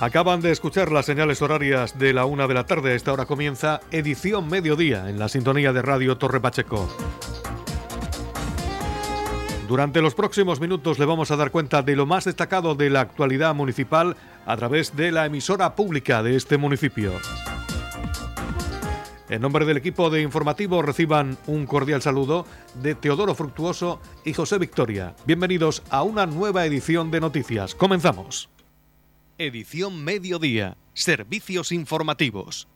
Acaban de escuchar las señales horarias de la una de la tarde. esta hora comienza edición mediodía en la sintonía de Radio Torre Pacheco. Durante los próximos minutos le vamos a dar cuenta de lo más destacado de la actualidad municipal a través de la emisora pública de este municipio. En nombre del equipo de informativo reciban un cordial saludo de Teodoro Fructuoso y José Victoria. Bienvenidos a una nueva edición de Noticias. Comenzamos. Edición Mediodía. Servicios informativos.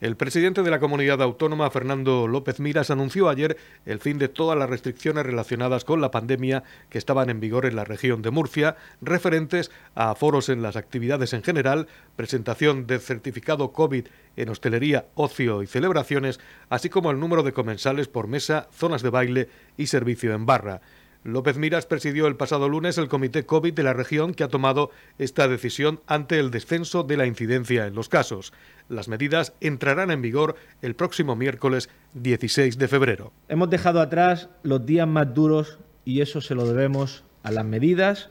El presidente de la comunidad autónoma, Fernando López Miras, anunció ayer el fin de todas las restricciones relacionadas con la pandemia que estaban en vigor en la región de Murcia, referentes a aforos en las actividades en general, presentación de certificado COVID en hostelería, ocio y celebraciones, así como el número de comensales por mesa, zonas de baile y servicio en barra. López Miras presidió el pasado lunes el comité COVID de la región que ha tomado esta decisión ante el descenso de la incidencia en los casos. Las medidas entrarán en vigor el próximo miércoles 16 de febrero. Hemos dejado atrás los días más duros y eso se lo debemos a las medidas,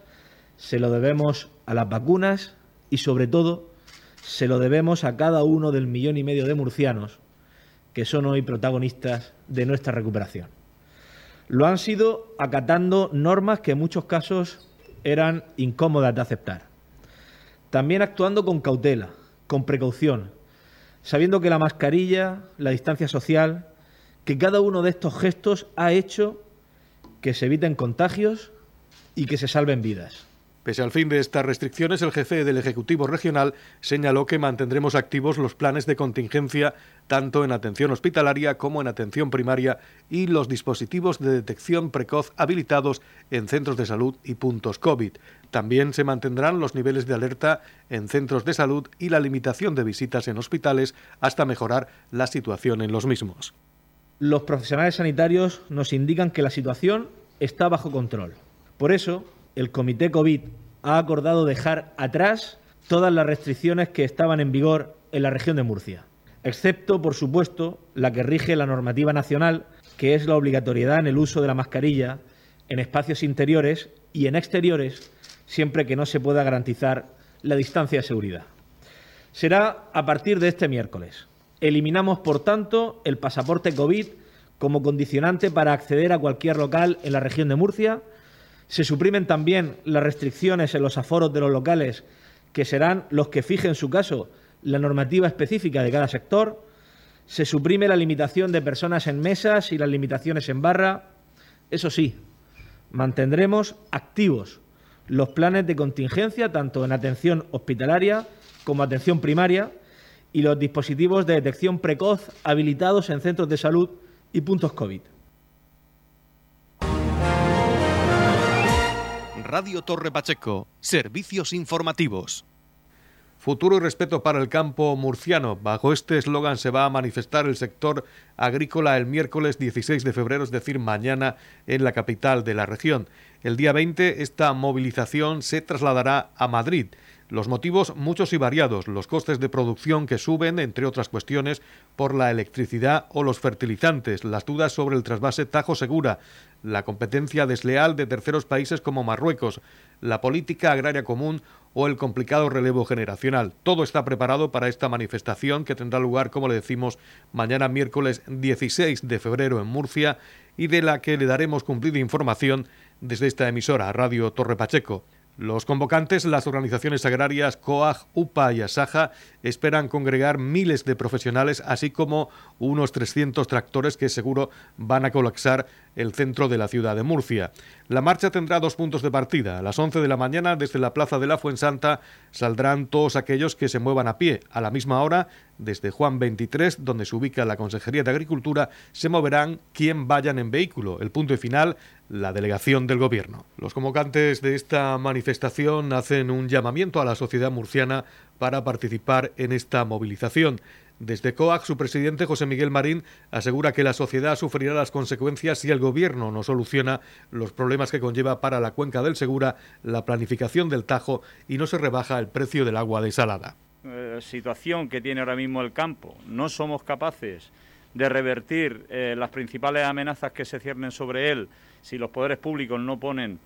se lo debemos a las vacunas y sobre todo se lo debemos a cada uno del millón y medio de murcianos que son hoy protagonistas de nuestra recuperación. Lo han sido acatando normas que en muchos casos eran incómodas de aceptar. También actuando con cautela, con precaución, sabiendo que la mascarilla, la distancia social, que cada uno de estos gestos ha hecho que se eviten contagios y que se salven vidas. Pese al fin de estas restricciones, el jefe del Ejecutivo Regional señaló que mantendremos activos los planes de contingencia tanto en atención hospitalaria como en atención primaria y los dispositivos de detección precoz habilitados en centros de salud y puntos COVID. También se mantendrán los niveles de alerta en centros de salud y la limitación de visitas en hospitales hasta mejorar la situación en los mismos. Los profesionales sanitarios nos indican que la situación está bajo control. Por eso, el Comité COVID ha acordado dejar atrás todas las restricciones que estaban en vigor en la región de Murcia, excepto, por supuesto, la que rige la normativa nacional, que es la obligatoriedad en el uso de la mascarilla en espacios interiores y en exteriores, siempre que no se pueda garantizar la distancia de seguridad. Será a partir de este miércoles. Eliminamos, por tanto, el pasaporte COVID como condicionante para acceder a cualquier local en la región de Murcia se suprimen también las restricciones en los aforos de los locales, que serán los que fije en su caso la normativa específica de cada sector. Se suprime la limitación de personas en mesas y las limitaciones en barra. Eso sí, mantendremos activos los planes de contingencia tanto en atención hospitalaria como atención primaria y los dispositivos de detección precoz habilitados en centros de salud y puntos COVID. Radio Torre Pacheco, servicios informativos. Futuro y respeto para el campo murciano. Bajo este eslogan se va a manifestar el sector agrícola el miércoles 16 de febrero, es decir, mañana en la capital de la región. El día 20 esta movilización se trasladará a Madrid. Los motivos muchos y variados, los costes de producción que suben, entre otras cuestiones, por la electricidad o los fertilizantes, las dudas sobre el trasvase Tajo Segura, la competencia desleal de terceros países como Marruecos, la política agraria común o el complicado relevo generacional. Todo está preparado para esta manifestación que tendrá lugar, como le decimos, mañana miércoles 16 de febrero en Murcia y de la que le daremos cumplida información desde esta emisora, Radio Torre Pacheco. Los convocantes, las organizaciones agrarias COAG, UPA y ASAJA, esperan congregar miles de profesionales, así como unos 300 tractores que seguro van a colapsar el centro de la ciudad de Murcia. La marcha tendrá dos puntos de partida. A las 11 de la mañana, desde la Plaza de la Fuensanta, saldrán todos aquellos que se muevan a pie. A la misma hora, desde Juan 23, donde se ubica la Consejería de Agricultura, se moverán quien vayan en vehículo. El punto final, la delegación del Gobierno. Los convocantes de esta manifestación hacen un llamamiento a la sociedad murciana para participar en esta movilización. Desde COAC, su presidente José Miguel Marín asegura que la sociedad sufrirá las consecuencias si el Gobierno no soluciona los problemas que conlleva para la cuenca del Segura la planificación del Tajo y no se rebaja el precio del agua desalada. Eh, situación que tiene ahora mismo el campo, no somos capaces de revertir eh, las principales amenazas que se ciernen sobre él si los poderes públicos no ponen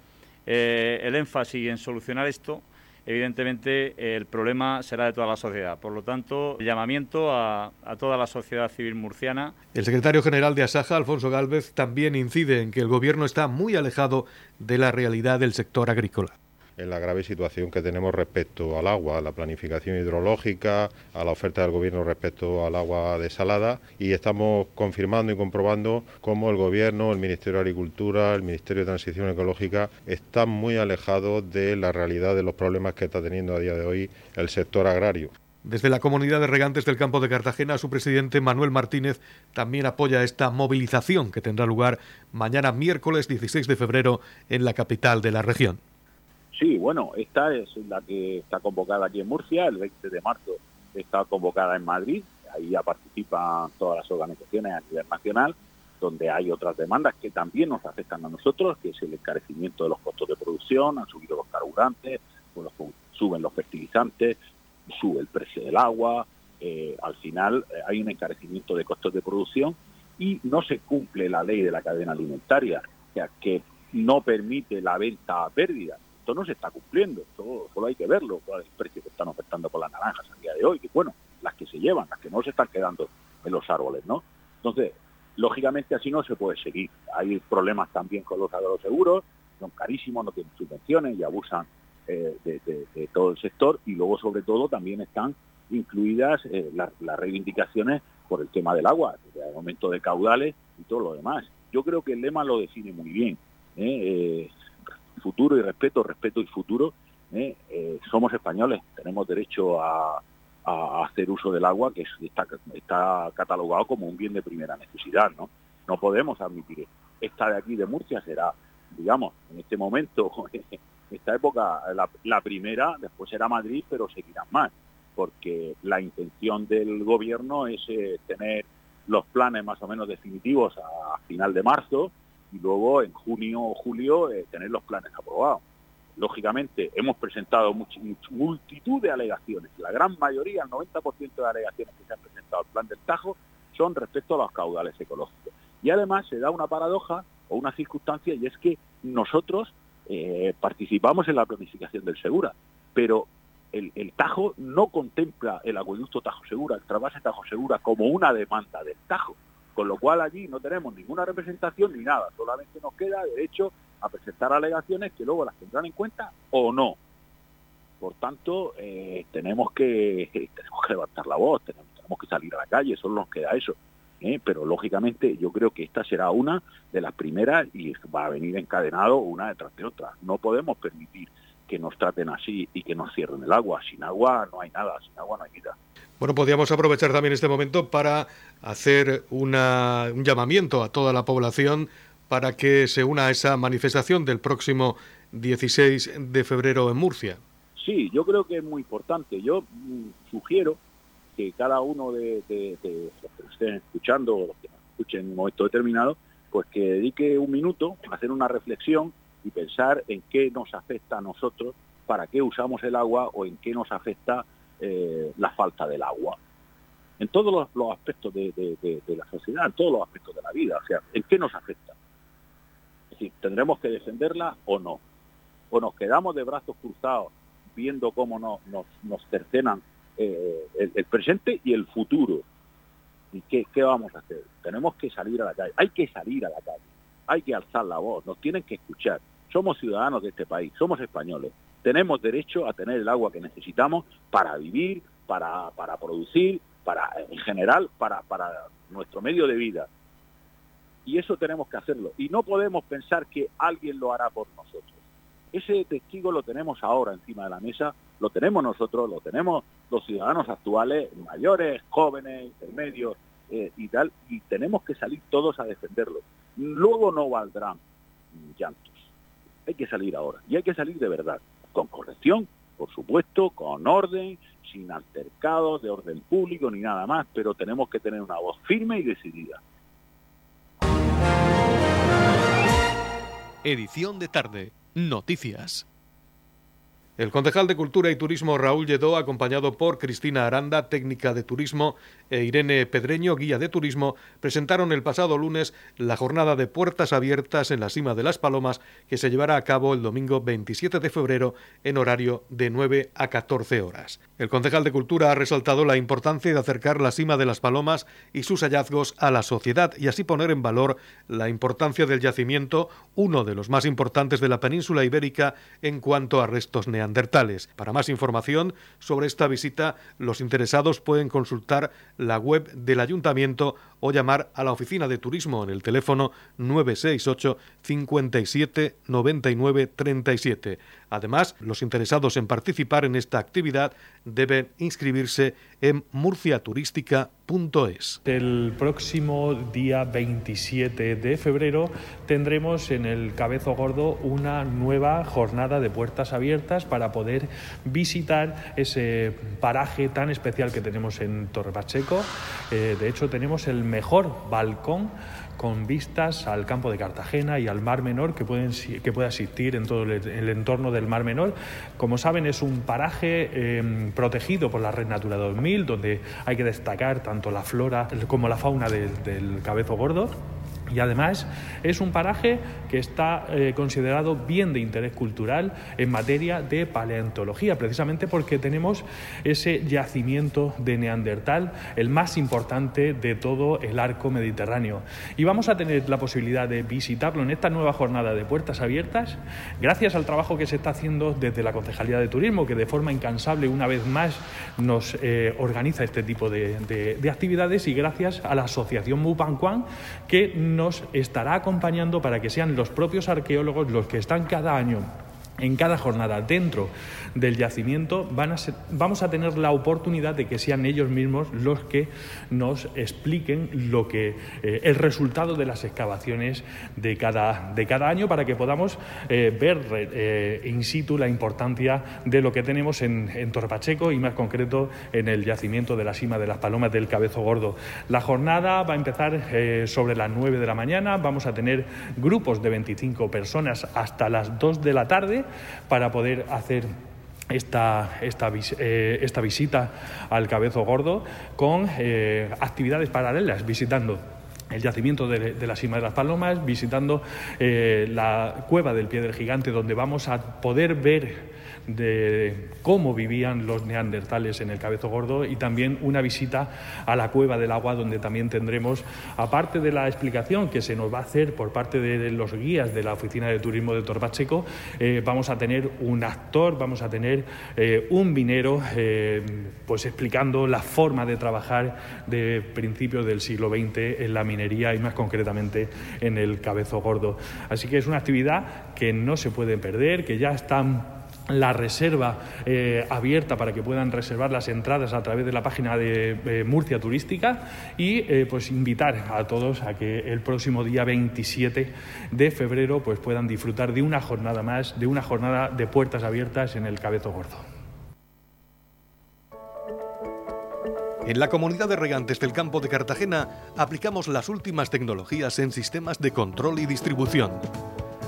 eh, el énfasis en solucionar esto, evidentemente el problema será de toda la sociedad. Por lo tanto, llamamiento a, a, toda la sociedad civil murciana. El secretario general de Asaja, Alfonso Galvez, también incide en que el Gobierno está muy alejado de la realidad del sector agrícola en la grave situación que tenemos respecto al agua, a la planificación hidrológica, a la oferta del Gobierno respecto al agua desalada y estamos confirmando y comprobando cómo el Gobierno, el Ministerio de Agricultura, el Ministerio de Transición Ecológica están muy alejados de la realidad de los problemas que está teniendo a día de hoy el sector agrario. Desde la comunidad de regantes del campo de Cartagena, su presidente Manuel Martínez también apoya esta movilización que tendrá lugar mañana miércoles 16 de febrero en la capital de la región. Sí, bueno, esta es la que está convocada aquí en Murcia, el 20 de marzo está convocada en Madrid, ahí ya participan todas las organizaciones a nivel nacional, donde hay otras demandas que también nos afectan a nosotros, que es el encarecimiento de los costos de producción, han subido los carburantes, suben los fertilizantes, sube el precio del agua, eh, al final eh, hay un encarecimiento de costos de producción y no se cumple la ley de la cadena alimentaria, o sea, que no permite la venta a pérdida esto no se está cumpliendo, esto solo hay que verlo, cuál es el precio que están ofertando por las naranjas a día de hoy, que bueno, las que se llevan, las que no se están quedando en los árboles, ¿no? Entonces, lógicamente así no se puede seguir. Hay problemas también con los agroseguros, son carísimos, no tienen subvenciones y abusan eh, de, todo el sector y luego sobre todo también están incluidas eh, las, reivindicaciones por el tema del agua, el aumento de caudales y todo lo demás. Yo creo que el lema lo define muy bien. ¿eh? Futuro y respeto, respeto y futuro. ¿eh? Eh, somos españoles, tenemos derecho a, hacer uso del agua que está, catalogado como un bien de primera necesidad. No, no podemos admitir Esta de aquí de Murcia será, digamos, en este momento, esta época, la, primera, después será Madrid, pero seguirán más, porque la intención del gobierno es eh, tener los planes más o menos definitivos a final de marzo y luego en junio o julio eh, tener los planes aprobados. Lógicamente, hemos presentado multitud de alegaciones. La gran mayoría, el 90% de alegaciones que se han presentado al plan del Tajo, son respecto a los caudales ecológicos. Y además se da una paradoja o una circunstancia y es que nosotros eh, participamos en la planificación del Segura, pero el, el, Tajo no contempla el acueducto Tajo Segura, el trasvase Tajo Segura como una demanda del Tajo. Con lo cual allí no tenemos ninguna representación ni nada, solamente nos queda derecho a presentar alegaciones que luego las tendrán en cuenta o no. Por tanto, eh, tenemos, que, levantar la voz, tenemos, que salir a la calle, solo nos queda eso. ¿eh? Pero lógicamente yo creo que esta será una de las primeras y va a venir encadenado una detrás de otra. No podemos permitir que nos traten así y que nos cierren el agua. Sin agua no hay nada, sin agua no hay vida. Bueno, podríamos aprovechar también este momento para hacer un llamamiento a toda la población para que se una a esa manifestación del próximo 16 de febrero en Murcia. Sí, yo creo que es muy importante. Yo mm, sugiero que cada uno de, los que estén escuchando o los que nos escuchen en un momento determinado, pues que dedique un minuto a hacer una reflexión y pensar en qué nos afecta a nosotros, para qué usamos el agua o en qué nos afecta eh, la falta del agua. En todos los, aspectos de, la sociedad, en todos los aspectos de la vida. O sea, ¿en qué nos afecta? Es decir, ¿tendremos que defenderla o no? ¿O nos quedamos de brazos cruzados viendo cómo nos, nos cercenan eh, el, presente y el futuro? ¿Y qué, qué vamos a hacer? Tenemos que salir a la calle. Hay que salir a la calle. Hay que alzar la voz. Nos tienen que escuchar. Somos ciudadanos de este país. Somos españoles tenemos derecho a tener el agua que necesitamos para vivir, para, para producir, para en general, para, para nuestro medio de vida. Y eso tenemos que hacerlo. Y no podemos pensar que alguien lo hará por nosotros. Ese testigo lo tenemos ahora encima de la mesa, lo tenemos nosotros, lo tenemos los ciudadanos actuales, mayores, jóvenes, intermedios eh, y tal, y tenemos que salir todos a defenderlo. Luego no valdrán llantos. Hay que salir ahora y hay que salir de verdad con corrección, por supuesto, con orden, sin altercados de orden público ni nada más, pero tenemos que tener una voz firme y decidida. Edición de tarde. Noticias. El concejal de Cultura y Turismo Raúl Lledó, acompañado por Cristina Aranda, técnica de turismo, e Irene Pedreño, guía de turismo, presentaron el pasado lunes la jornada de puertas abiertas en la cima de las Palomas que se llevará a cabo el domingo 27 de febrero en horario de 9 a 14 horas. El concejal de Cultura ha resaltado la importancia de acercar la cima de las Palomas y sus hallazgos a la sociedad y así poner en valor la importancia del yacimiento, uno de los más importantes de la península ibérica en cuanto a restos neandertales. Para más información sobre esta visita, los interesados pueden consultar la web del ayuntamiento o llamar a la oficina de turismo en el teléfono 968 57 99 37. Además, los interesados en participar en esta actividad deben inscribirse en murciaturística.es. El próximo día 27 de febrero tendremos en el Cabezo Gordo una nueva jornada de puertas abiertas para poder visitar ese paraje tan especial que tenemos en Torre Pacheco. Eh, de hecho, tenemos el mejor balcón con vistas al campo de Cartagena y al Mar Menor que, pueden, que puede asistir en todo el, entorno del Mar Menor. Como saben, es un paraje em, protegido por la Red Natura 2000, donde hay que destacar tanto la flora como la fauna del Cabezo Gordo. Y además es un paraje que está eh, considerado bien de interés cultural en materia de paleontología, precisamente porque tenemos ese yacimiento de Neandertal, el más importante de todo el arco mediterráneo. Y vamos a tener la posibilidad de visitarlo en esta nueva jornada de puertas abiertas, gracias al trabajo que se está haciendo desde la Concejalía de Turismo, que de forma incansable una vez más nos eh, organiza este tipo de, de, actividades, y gracias a la Asociación Mupanquan, que nos estará acompañando para que sean los propios arqueólogos los que están cada año en cada jornada dentro del yacimiento van a vamos a tener la oportunidad de que sean ellos mismos los que nos expliquen lo que eh, el resultado de las excavaciones de cada, de cada año para que podamos eh, ver eh, in situ la importancia de lo que tenemos en, en Torpacheco y más concreto en el yacimiento de la cima de las palomas del Cabezo Gordo. La jornada va a empezar sobre las 9 de la mañana, vamos a tener grupos de 25 personas hasta las 2 de la tarde para poder hacer esta, esta, eh, esta, visita al Cabezo Gordo con eh, actividades paralelas, visitando el yacimiento de, la cima de las palomas, visitando eh, la cueva del pie del gigante, donde vamos a poder ver de cómo vivían los neandertales en el Cabezo Gordo y también una visita a la Cueva del Agua donde también tendremos, aparte de la explicación que se nos va a hacer por parte de los guías de la Oficina de Turismo de Torbacheco, eh, vamos a tener un actor, vamos a tener eh, un minero eh, pues explicando la forma de trabajar de principios del siglo XX en la minería y más concretamente en el Cabezo Gordo. Así que es una actividad que no se puede perder, que ya están la reserva eh, abierta para que puedan reservar las entradas a través de la página de Murcia Turística y eh, pues invitar a todos a que el próximo día 27 de febrero pues puedan disfrutar de una jornada más, de una jornada de puertas abiertas en el Cabezo Gordo. En la comunidad de regantes del campo de Cartagena aplicamos las últimas tecnologías en sistemas de control y distribución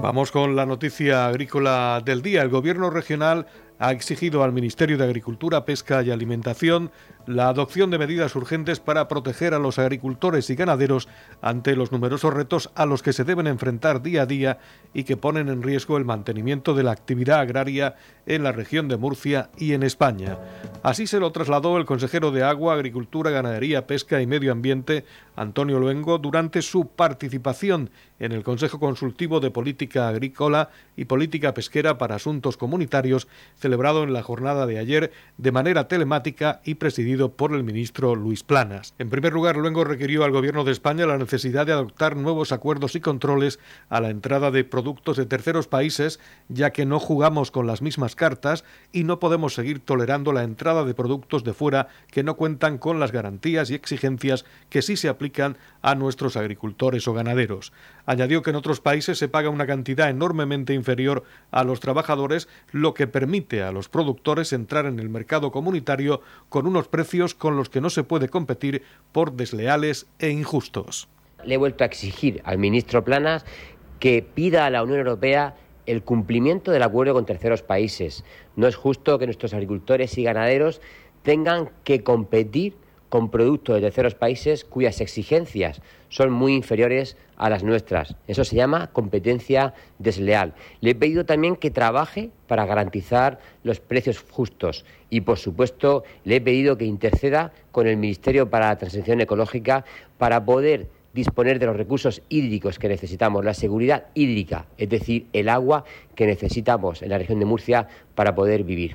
Vamos con la noticia agrícola del día. El gobierno regional ha exigido al Ministerio de Agricultura, Pesca y Alimentación la adopción de medidas urgentes para proteger a los agricultores y ganaderos ante los numerosos retos a los que se deben enfrentar día a día y que ponen en riesgo el mantenimiento de la actividad agraria en la región de Murcia y en España. Así se lo trasladó el consejero de Agua, Agricultura, Ganadería, Pesca y Medio Ambiente, Antonio Luengo, durante su participación en el Consejo Consultivo de Política Agrícola y Política Pesquera para Asuntos Comunitarios, celebrado en la jornada de ayer de manera telemática y presidido por el ministro Luis Planas. En primer lugar, luego requirió al Gobierno de España la necesidad de adoptar nuevos acuerdos y controles a la entrada de productos de terceros países, ya que no jugamos con las mismas cartas y no podemos seguir tolerando la entrada de productos de fuera que no cuentan con las garantías y exigencias que sí se aplican a nuestros agricultores o ganaderos. Añadió que en otros países se paga una cantidad enormemente inferior a los trabajadores, lo que permite a los productores entrar en el mercado comunitario con unos precios con los que no se puede competir por desleales e injustos. Le he vuelto a exigir al ministro Planas que pida a la Unión Europea el cumplimiento del acuerdo con terceros países. No es justo que nuestros agricultores y ganaderos tengan que competir con productos de terceros países cuyas exigencias son muy inferiores a las nuestras. Eso se llama competencia desleal. Le he pedido también que trabaje para garantizar los precios justos y, por supuesto, le he pedido que interceda con el Ministerio para la Transición Ecológica para poder disponer de los recursos hídricos que necesitamos, la seguridad hídrica, es decir, el agua que necesitamos en la región de Murcia para poder vivir.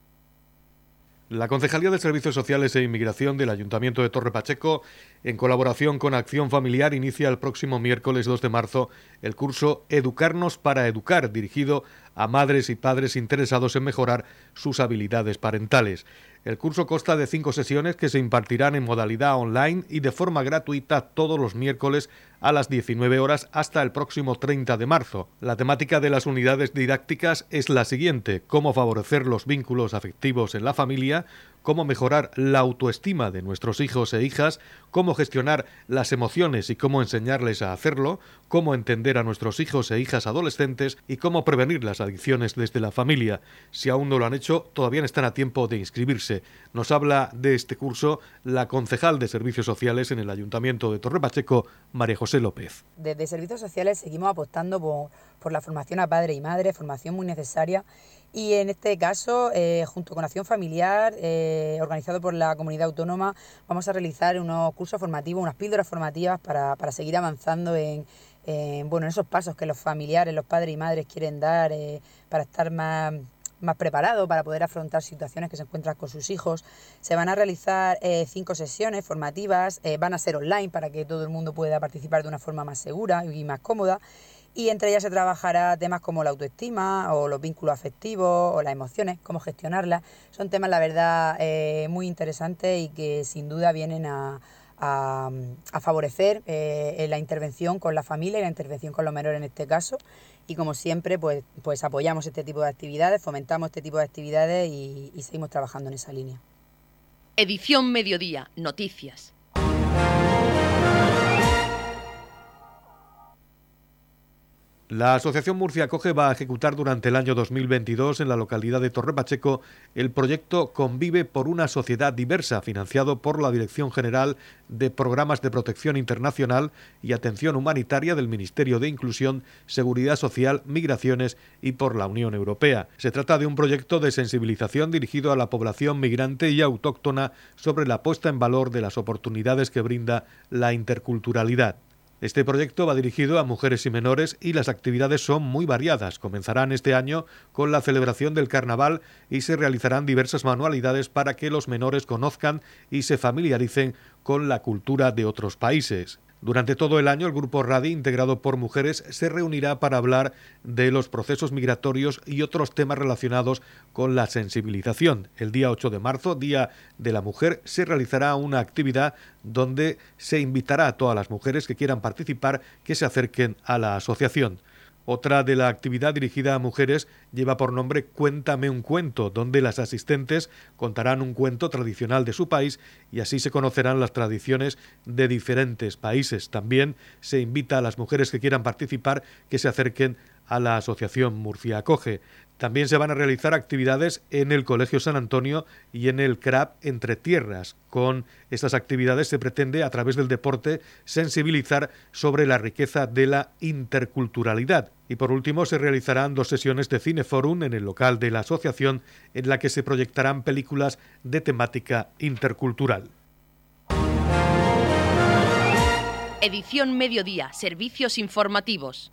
La Concejalía de Servicios Sociales e Inmigración del Ayuntamiento de Torre Pacheco, en colaboración con Acción Familiar, inicia el próximo miércoles 2 de marzo el curso Educarnos para Educar, dirigido a madres y padres interesados en mejorar sus habilidades parentales. El curso consta de cinco sesiones que se impartirán en modalidad online y de forma gratuita todos los miércoles a las 19 horas hasta el próximo 30 de marzo. La temática de las unidades didácticas es la siguiente, cómo favorecer los vínculos afectivos en la familia, cómo mejorar la autoestima de nuestros hijos e hijas, cómo gestionar las emociones y cómo enseñarles a hacerlo, cómo entender a nuestros hijos e hijas adolescentes y cómo prevenir las adicciones desde la familia. Si aún no lo han hecho, todavía están a tiempo de inscribirse. Nos habla de este curso la concejal de Servicios Sociales en el Ayuntamiento de Torre Pacheco, María José López. Desde Servicios Sociales seguimos apostando por, la formación a padre y madre, formación muy necesaria y en este caso, eh, junto con Acción Familiar, eh, organizado por la comunidad autónoma, vamos a realizar unos cursos formativos, unas píldoras formativas para, para seguir avanzando en, bueno, en esos pasos que los familiares, los padres y madres quieren dar eh, para estar más, más preparados, para poder afrontar situaciones que se encuentran con sus hijos. Se van a realizar cinco sesiones formativas, van a ser online para que todo el mundo pueda participar de una forma más segura y más cómoda y entre ellas se trabajará temas como la autoestima o los vínculos afectivos o las emociones, cómo gestionarlas. Son temas, la verdad, eh, muy interesantes y que sin duda vienen a, favorecer eh, la intervención con la familia y la intervención con los menores en este caso. Y como siempre, pues, pues apoyamos este tipo de actividades, fomentamos este tipo de actividades y seguimos trabajando en esa línea. Edición Mediodía, Noticias. La Asociación Murcia Coge va a ejecutar durante el año 2022 en la localidad de Torre Pacheco el proyecto Convive por una sociedad diversa, financiado por la Dirección General de Programas de Protección Internacional y Atención Humanitaria del Ministerio de Inclusión, Seguridad Social, Migraciones y por la Unión Europea. Se trata de un proyecto de sensibilización dirigido a la población migrante y autóctona sobre la puesta en valor de las oportunidades que brinda la interculturalidad. Este proyecto va dirigido a mujeres y menores y las actividades son muy variadas. Comenzarán este año con la celebración del carnaval y se realizarán diversas manualidades para que los menores conozcan y se familiaricen con la cultura de otros países. Durante todo el año, el Grupo RADI, integrado por mujeres, se reunirá para hablar de los procesos migratorios y otros temas relacionados con la sensibilización. El día 8 de marzo, Día de la Mujer, se realizará una actividad donde se invitará a todas las mujeres que quieran participar que se acerquen a la asociación. Otra de la actividad dirigida a mujeres lleva por nombre Cuéntame un cuento, donde las asistentes contarán un cuento tradicional de su país y así se conocerán las tradiciones de diferentes países. También se invita a las mujeres que quieran participar que se acerquen a la Asociación Murcia Acoge. También se van a realizar actividades en el Colegio San Antonio y en el CRAP Entre Tierras. Con estas actividades se pretende, a través del deporte, sensibilizar sobre la riqueza de la interculturalidad. Y por último, se realizarán dos sesiones de Cineforum en el local de la asociación, en la que se proyectarán películas de temática intercultural. Edición Mediodía, Servicios Informativos.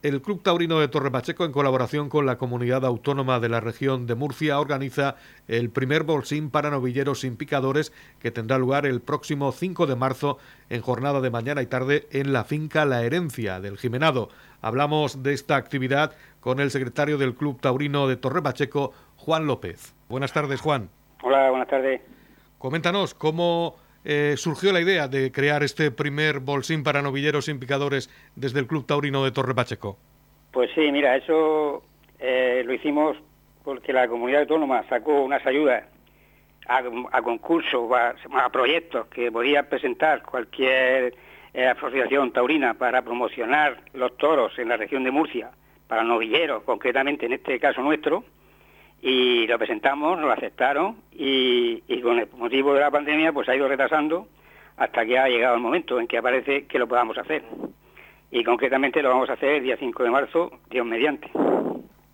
El Club Taurino de Torre Pacheco, en colaboración con la Comunidad Autónoma de la Región de Murcia, organiza el primer bolsín para novilleros sin picadores que tendrá lugar el próximo 5 de marzo en jornada de mañana y tarde en la finca La Herencia del Jimenado. Hablamos de esta actividad con el secretario del Club Taurino de Torre Pacheco, Juan López. Buenas tardes, Juan. Hola, buenas tardes. Coméntanos cómo eh, surgió la idea de crear este primer bolsín para novilleros sin picadores desde el Club Taurino de Torre Pacheco? Pues sí, mira, eso eh, lo hicimos porque la comunidad autónoma sacó unas ayudas a, concursos, a, proyectos que podía presentar cualquier eh, asociación taurina para promocionar los toros en la región de Murcia, para novilleros, concretamente en este caso nuestro, y lo presentamos, lo aceptaron y, con el motivo de la pandemia pues ha ido retrasando hasta que ha llegado el momento en que aparece que lo podamos hacer. Y concretamente lo vamos a hacer el día 5 de marzo, Dios mediante.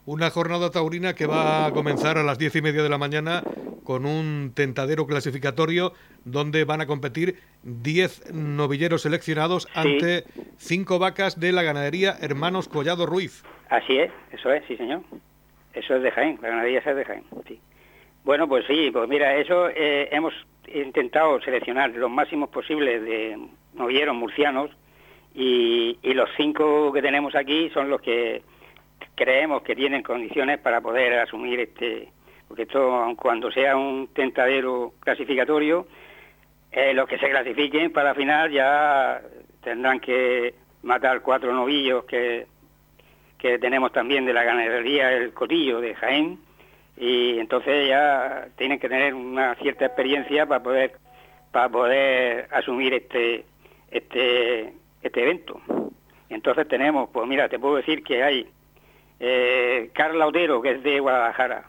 Una jornada taurina que va a comenzar a las diez y media de la mañana con un tentadero clasificatorio donde van a competir 10 novilleros seleccionados ante cinco vacas de la ganadería Hermanos Collado Ruiz. Así es, eso es, sí señor. Eso es de Jaén, la ganadería es de Jaén, sí. Bueno, pues sí, pues mira, eso eh, hemos intentado seleccionar los máximos posibles de novilleros murcianos y, los cinco que tenemos aquí son los que creemos que tienen condiciones para poder asumir este, porque esto, cuando sea un tentadero clasificatorio, eh, los que se clasifiquen para la final ya tendrán que matar cuatro novillos que que tenemos también de la ganadería El Cotillo de Jaén y entonces ya tienen que tener una cierta experiencia para poder para poder asumir este este este evento. Entonces tenemos, pues mira, te puedo decir que hay eh, Carla Otero, que es de Guadalajara,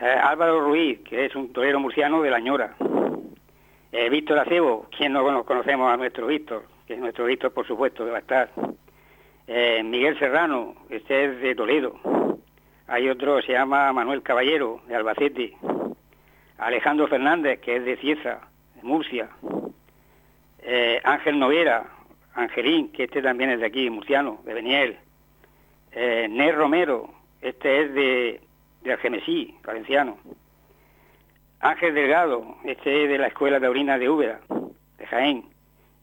eh, Álvaro Ruiz, que es un torero murciano de La Ñora, eh, Víctor Acebo, quien no conocemos a nuestro Víctor, que es nuestro Víctor, por supuesto, que va a estar, eh, Miguel Serrano, este es de Toledo. Hay otro, se llama Manuel Caballero, de Albacete. Alejandro Fernández, que es de Cieza, de Murcia. Eh, Ángel Noguera, Angelín, que este también es de aquí, murciano, de Beniel. Eh, Romero, este es de, de Algemesí, valenciano. Ángel Delgado, este es de la Escuela Taurina de Úbeda, de Jaén.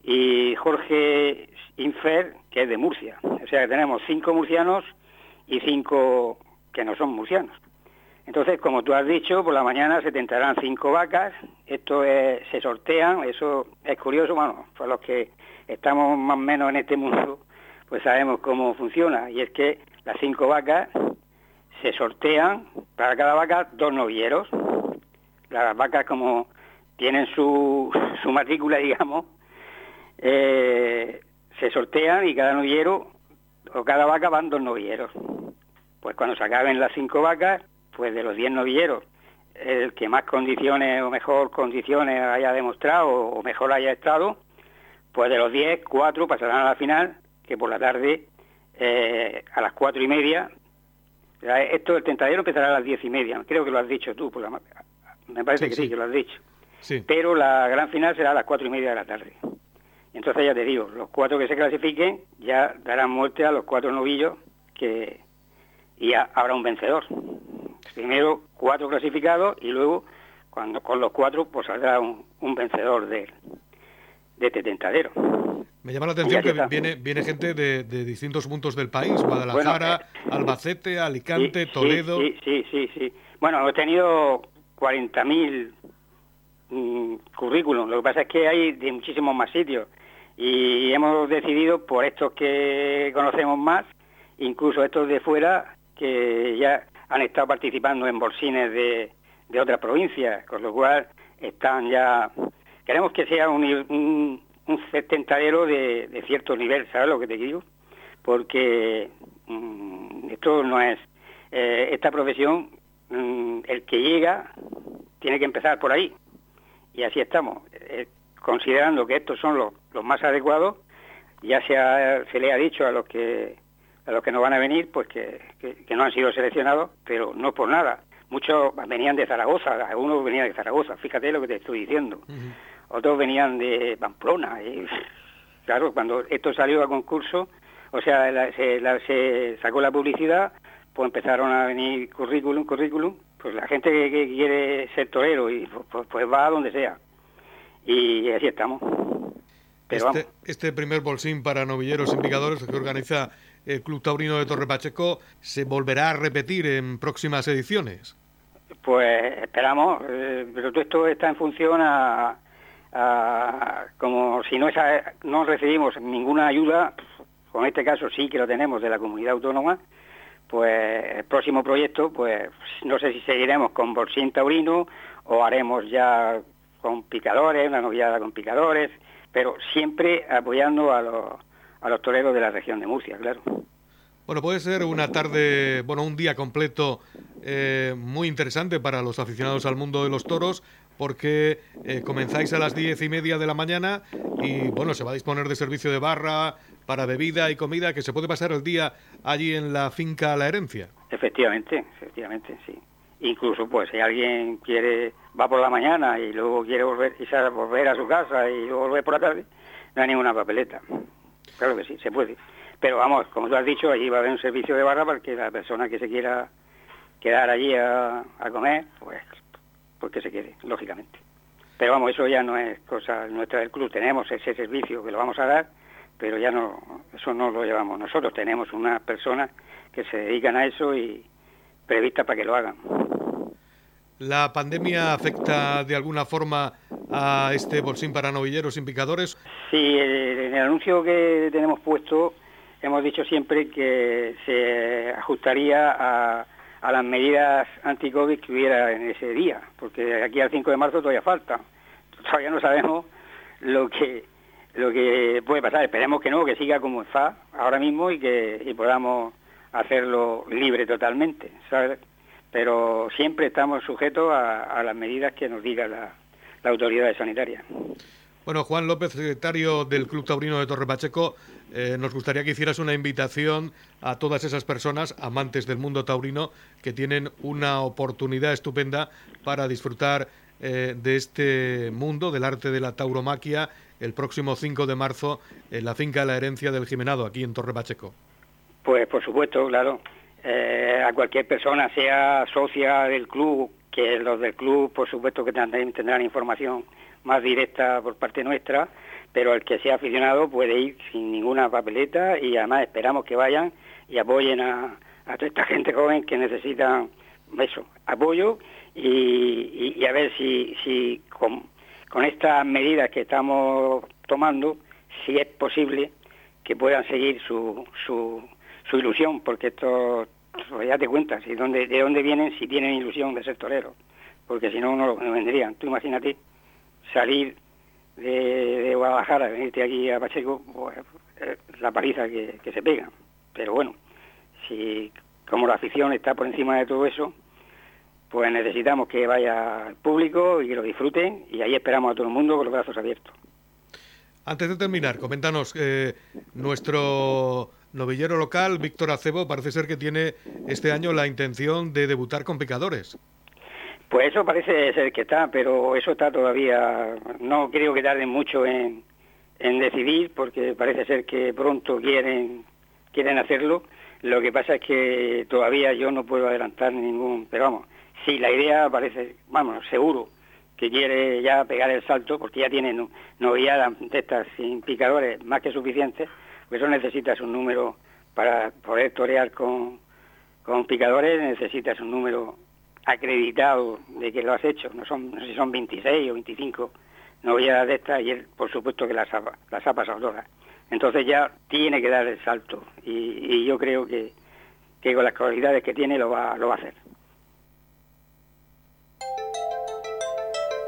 Y Jorge Infer, que es de Murcia. O sea que tenemos cinco murcianos y cinco que no son murcianos. Entonces, como tú has dicho, por la mañana se tentarán cinco vacas, esto se sortean, eso es curioso, bueno, para los que estamos más o menos en este mundo, pues sabemos cómo funciona, y es que las cinco vacas se sortean, para cada vaca, dos novilleros. Las vacas como tienen su, su matrícula, digamos, eh, se sortean y cada novillero o cada vaca van dos novilleros. Pues cuando se acaben las cinco vacas, pues de los diez novilleros, el que más condiciones o mejor condiciones haya demostrado o mejor haya estado, pues de los diez, cuatro pasarán a la final, que por la tarde, eh, a las cuatro y media, esto el tentadero empezará a las diez y media, creo que lo has dicho tú, me parece que sí, que lo has dicho. Pero la gran final será a las cuatro y media de la tarde. Entonces ya te digo, los cuatro que se clasifiquen ya darán muerte a los cuatro novillos que y ya habrá un vencedor. Primero cuatro clasificados y luego cuando con los cuatro pues saldrá un, vencedor de, de este tentadero. Me llama la atención que viene, viene gente de, distintos puntos del país, Guadalajara, eh, Albacete, Alicante, Toledo. Sí, sí, sí, sí. Bueno, he tenido 40.000 mm, currículums. Lo que pasa es que hay de muchísimos más sitios y hemos decidido por estos que conocemos más, incluso estos de fuera, que ya han estado participando en bolsines de, de otras provincias, con lo cual están ya... Queremos que sea un, un, un de, de, cierto nivel, ¿sabes lo que te digo? Porque Mm, esto no es... Eh, esta profesión, mm, el que llega tiene que empezar por ahí. Y así estamos. Eh, considerando que estos son los, los más adecuados, ya se, se le ha dicho a los que a los que no van a venir, pues que, que, no han sido seleccionados, pero no por nada. Muchos venían de Zaragoza, algunos venían de Zaragoza, fíjate lo que te estoy diciendo. Otros venían de Pamplona. Y, claro, cuando esto salió a concurso, o sea, se, se, sacó la publicidad, pues empezaron a venir currículum, currículum, pues la gente que, quiere ser torero y pues, pues, pues, va a donde sea. Y así estamos. Este, este primer bolsín para novilleros y picadores que organiza el Club Taurino de Torre Pacheco se volverá a repetir en próximas ediciones? Pues esperamos, eh, pero todo esto está en función a, como si no, no recibimos ninguna ayuda, con este caso sí que lo tenemos de la comunidad autónoma, pues el próximo proyecto, pues no sé si seguiremos con Bolsín Taurino o haremos ya con picadores, una novillada con picadores, pero siempre apoyando a los, a los toreros de la región de Murcia, claro. Bueno, puede ser una tarde, bueno, un día completo eh, muy interesante para los aficionados al mundo de los toros, porque eh, comenzáis a las diez y media de la mañana y, bueno, se va a disponer de servicio de barra para bebida y comida, que se puede pasar el día allí en la finca La Herencia. Efectivamente, efectivamente, sí. Incluso, pues, si alguien quiere, va por la mañana y luego quiere volver, volver a su casa y luego volver por la tarde, no hay ninguna papeleta. Claro que sí, se puede. Pero vamos, como tú has dicho, allí va a haber un servicio de barra para que la persona que se quiera quedar allí a, comer, pues, pues que se quede, lógicamente. Pero vamos, eso ya no es cosa nuestra del club. Tenemos ese servicio que lo vamos a dar, pero ya no, eso no lo llevamos nosotros. Tenemos unas personas que se dedican a eso y previstas para que lo hagan. ¿La pandemia afecta de alguna forma a este bolsín para novilleros sin picadores? Sí, en el anuncio que tenemos puesto hemos dicho siempre que se ajustaría a, las medidas anti-COVID que hubiera en ese día, porque aquí al 5 de marzo todavía falta. Todavía no sabemos lo que lo que puede pasar. Esperemos que no, que siga como está ahora mismo y que podamos hacerlo libre totalmente, ¿sabes? Pero siempre estamos sujetos a, las medidas que nos diga la, la autoridad sanitaria. Bueno, Juan López, secretario del Club Taurino de Torre Pacheco, eh, nos gustaría que hicieras una invitación a todas esas personas, amantes del mundo taurino, que tienen una oportunidad estupenda para disfrutar eh, de este mundo, del arte de la tauromaquia, el próximo 5 de marzo en la finca de la herencia del Jimenado, aquí en Torre Pacheco. Pues por supuesto, claro. Eh, a cualquier persona, sea socia del club, que los del club, por supuesto que tendrán información más directa por parte nuestra, pero el que sea aficionado puede ir sin ninguna papeleta y además esperamos que vayan y apoyen a, toda esta gente joven que necesita eso, apoyo y, a ver si, si con, estas medidas que estamos tomando, si es posible que puedan seguir su, su, su ilusión, porque esto, pues ya te cuentas, de dónde, de dónde vienen si tienen ilusión de ser torero, porque si no, no lo vendrían. Tú imagínate salir de, Guadalajara, venirte aquí a Pacheco, pues, eh, la paliza que, se pega. Pero bueno, si como la afición está por encima de todo eso, pues necesitamos que vaya al público y que lo disfruten y ahí esperamos a todo el mundo con los brazos abiertos. Antes de terminar, coméntanos, eh, nuestro novillero local, Víctor Acebo, parece ser que tiene este año la intención de debutar con picadores. Pues eso parece ser que está, pero eso está todavía, no creo que tarden mucho en, decidir, porque parece ser que pronto quieren, quieren hacerlo. Lo que pasa es que todavía yo no puedo adelantar ningún, pero vamos, sí, la idea parece, vamos, seguro que quiere ya pegar el salto, porque ya tienen novilladas de estas sin picadores más que suficientes, pues eso necesitas un número para poder torear con, con picadores, necesitas un número acreditado de que lo has hecho, no, son, sé si son 26 o 25 novilladas de estas y él por supuesto que las ha, las ha pasado todas. Entonces ya tiene que dar el salto y, yo creo que, que, con las cualidades que tiene lo va, lo va a hacer.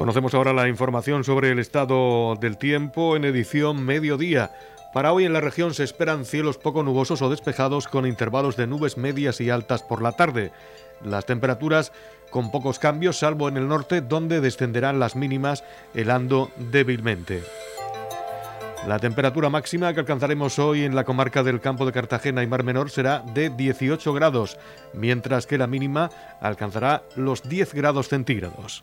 Conocemos ahora la información sobre el estado del tiempo en edición mediodía. Para hoy en la región se esperan cielos poco nubosos o despejados con intervalos de nubes medias y altas por la tarde. Las temperaturas con pocos cambios, salvo en el norte, donde descenderán las mínimas helando débilmente. La temperatura máxima que alcanzaremos hoy en la comarca del campo de Cartagena y Mar Menor será de 18 grados, mientras que la mínima alcanzará los 10 grados centígrados.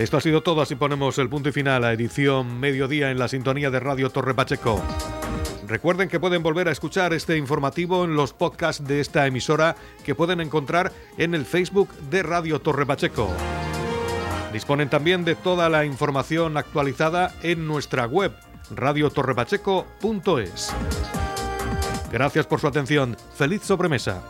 Esto ha sido todo, así ponemos el punto y final a edición mediodía en la sintonía de Radio Torre Pacheco. Recuerden que pueden volver a escuchar este informativo en los podcasts de esta emisora que pueden encontrar en el Facebook de Radio Torre Pacheco. Disponen también de toda la información actualizada en nuestra web radiotorrepacheco.es. Gracias por su atención. Feliz sobremesa.